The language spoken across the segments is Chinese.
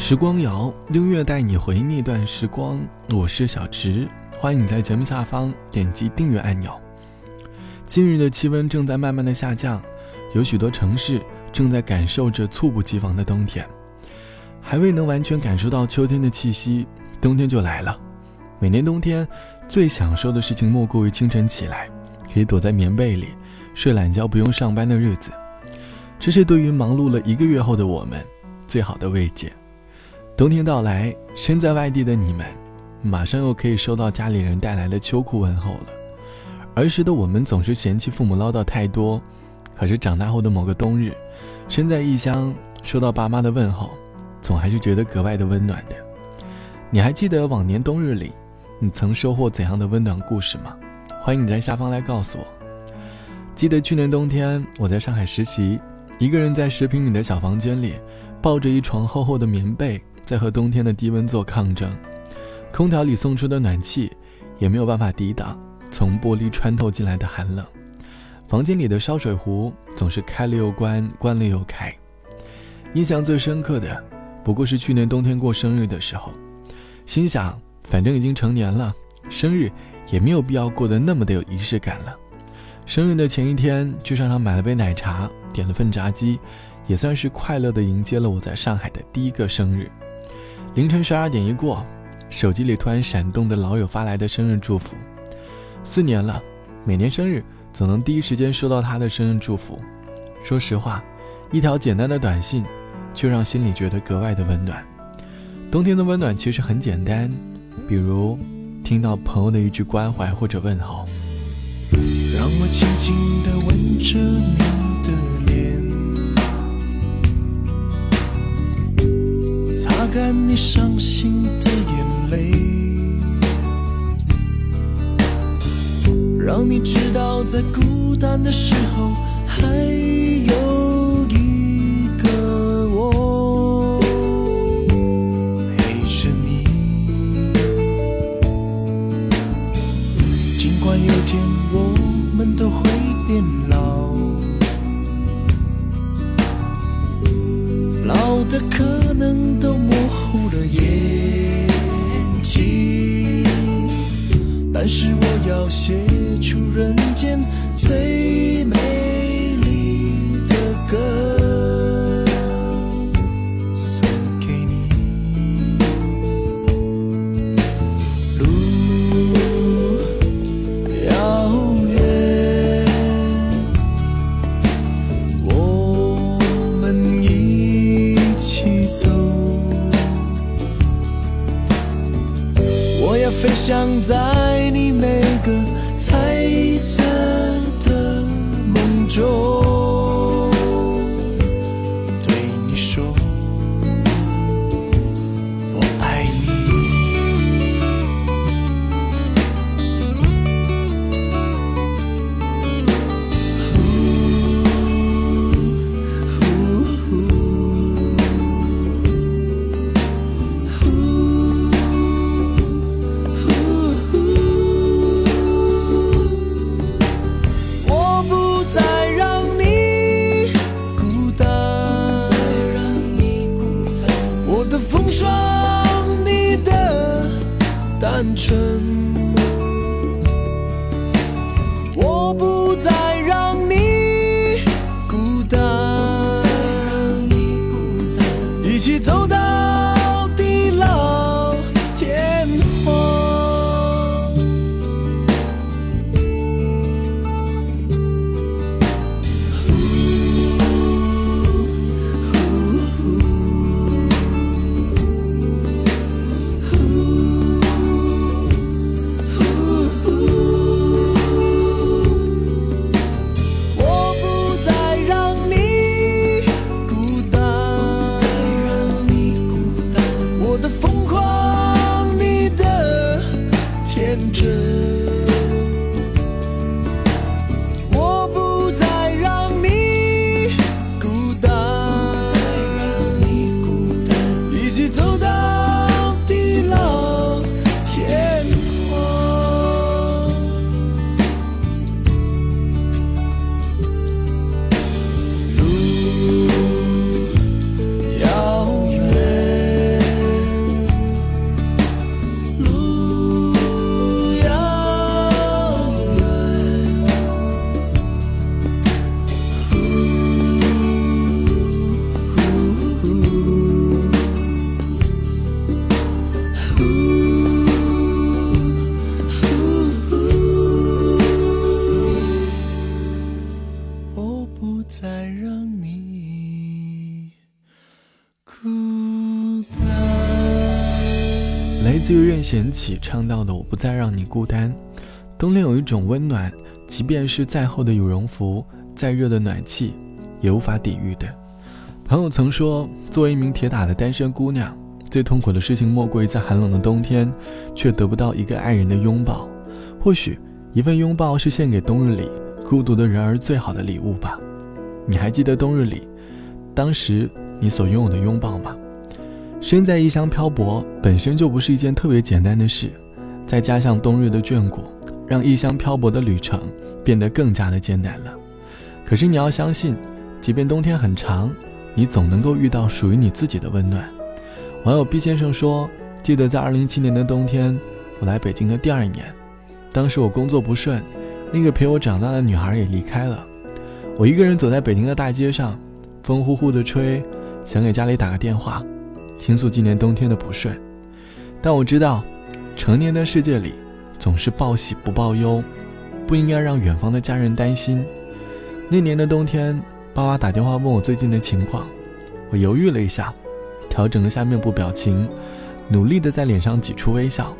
时光谣，音乐带你回忆那段时光。我是小直，欢迎你在节目下方点击订阅按钮。今日的气温正在慢慢的下降，有许多城市正在感受着猝不及防的冬天，还未能完全感受到秋天的气息，冬天就来了。每年冬天最享受的事情莫过于清晨起来，可以躲在棉被里睡懒觉，不用上班的日子。这是对于忙碌了一个月后的我们最好的慰藉。冬天到来，身在外地的你们，马上又可以收到家里人带来的秋裤问候了。儿时的我们总是嫌弃父母唠叨太多，可是长大后的某个冬日，身在异乡收到爸妈的问候，总还是觉得格外的温暖的。你还记得往年冬日里，你曾收获怎样的温暖故事吗？欢迎你在下方来告诉我。记得去年冬天我在上海实习。一个人在十平米的小房间里，抱着一床厚厚的棉被，在和冬天的低温做抗争。空调里送出的暖气，也没有办法抵挡从玻璃穿透进来的寒冷。房间里的烧水壶总是开了又关，关了又开。印象最深刻的，不过是去年冬天过生日的时候，心想反正已经成年了，生日也没有必要过得那么的有仪式感了。生日的前一天，去商场买了杯奶茶，点了份炸鸡，也算是快乐的迎接了我在上海的第一个生日。凌晨十二点一过，手机里突然闪动的老友发来的生日祝福。四年了，每年生日总能第一时间收到他的生日祝福。说实话，一条简单的短信，却让心里觉得格外的温暖。冬天的温暖其实很简单，比如听到朋友的一句关怀或者问候。让我轻轻地吻着你伤心的眼泪，让你知道在孤单的时候还有飞翔在你每个彩单纯，自于任贤齐唱到的“我不再让你孤单”。冬天有一种温暖，即便是再厚的羽绒服，再热的暖气，也无法抵御的。朋友曾说，作为一名铁打的单身姑娘，最痛苦的事情莫过于在寒冷的冬天，却得不到一个爱人的拥抱。或许，一份拥抱是献给冬日里孤独的人儿最好的礼物吧。你还记得冬日里，当时你所拥有的拥抱吗？身在异乡漂泊，本身就不是一件特别简单的事，再加上冬日的眷顾。让异乡漂泊的旅程变得更加的艰难了。可是你要相信，即便冬天很长，你总能够遇到属于你自己的温暖。网友毕先生说：“记得在2017年的冬天，我来北京的第二年，当时我工作不顺，那个陪我长大的女孩也离开了。我一个人走在北京的大街上，风呼呼的吹，想给家里打个电话，倾诉今年冬天的不顺。但我知道，成年的世界里。”总是报喜不报忧，不应该让远方的家人担心。那年的冬天，爸妈打电话问我最近的情况，我犹豫了一下，调整了下面部表情，努力的在脸上挤出微笑。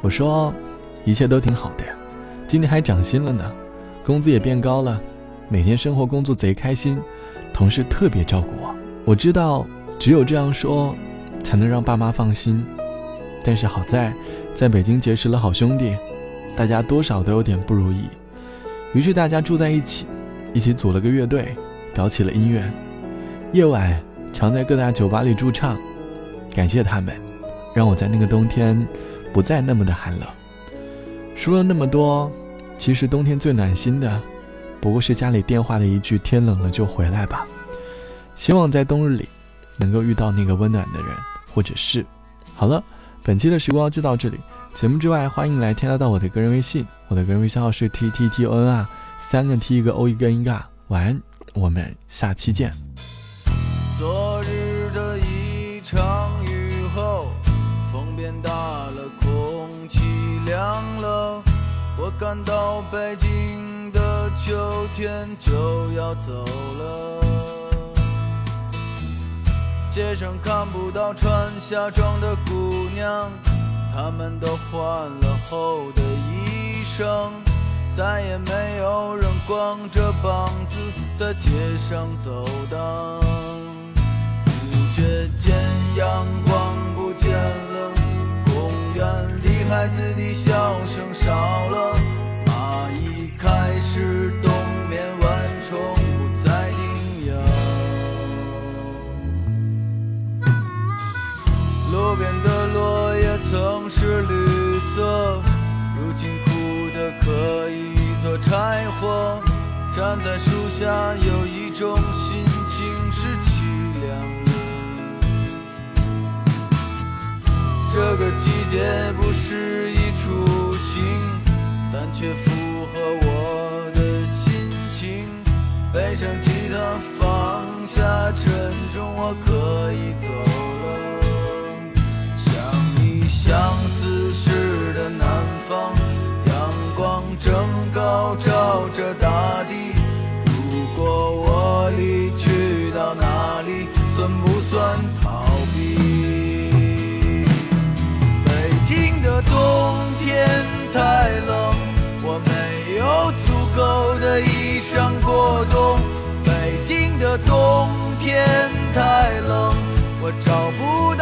我说：“一切都挺好的呀，今年还涨薪了呢，工资也变高了，每天生活工作贼开心，同事特别照顾我。我知道，只有这样说，才能让爸妈放心。但是好在。”在北京结识了好兄弟，大家多少都有点不如意，于是大家住在一起，一起组了个乐队，搞起了音乐，夜晚常在各大酒吧里驻唱。感谢他们，让我在那个冬天不再那么的寒冷。说了那么多，其实冬天最暖心的，不过是家里电话的一句“天冷了就回来吧”。希望在冬日里，能够遇到那个温暖的人或者是。好了。本期的时光就到这里。节目之外，欢迎来添加到我的个人微信，我的个人微信号是 t t t o n 啊，三个 t 一个 o 一个 n 啊。晚安，我们下期见。昨日的一场雨后，风变大了，空气凉了，我感到北京的秋天就要走了。街上看不到穿夏装的姑娘，她们都换了厚的衣裳，再也没有人光着膀子在街上走荡。不觉间，阳光不见了，公园里孩子的笑声少了，蚂蚁开始我。站在树下，有一种心情是凄凉的。这个季节不适宜出行，但却符合我的心情。背上吉他，放下沉重，我可以走了。想你，想照着大地。如果我离去到哪里，算不算逃避？北京的冬天太冷，我没有足够的衣裳过冬。北京的冬天太冷，我找不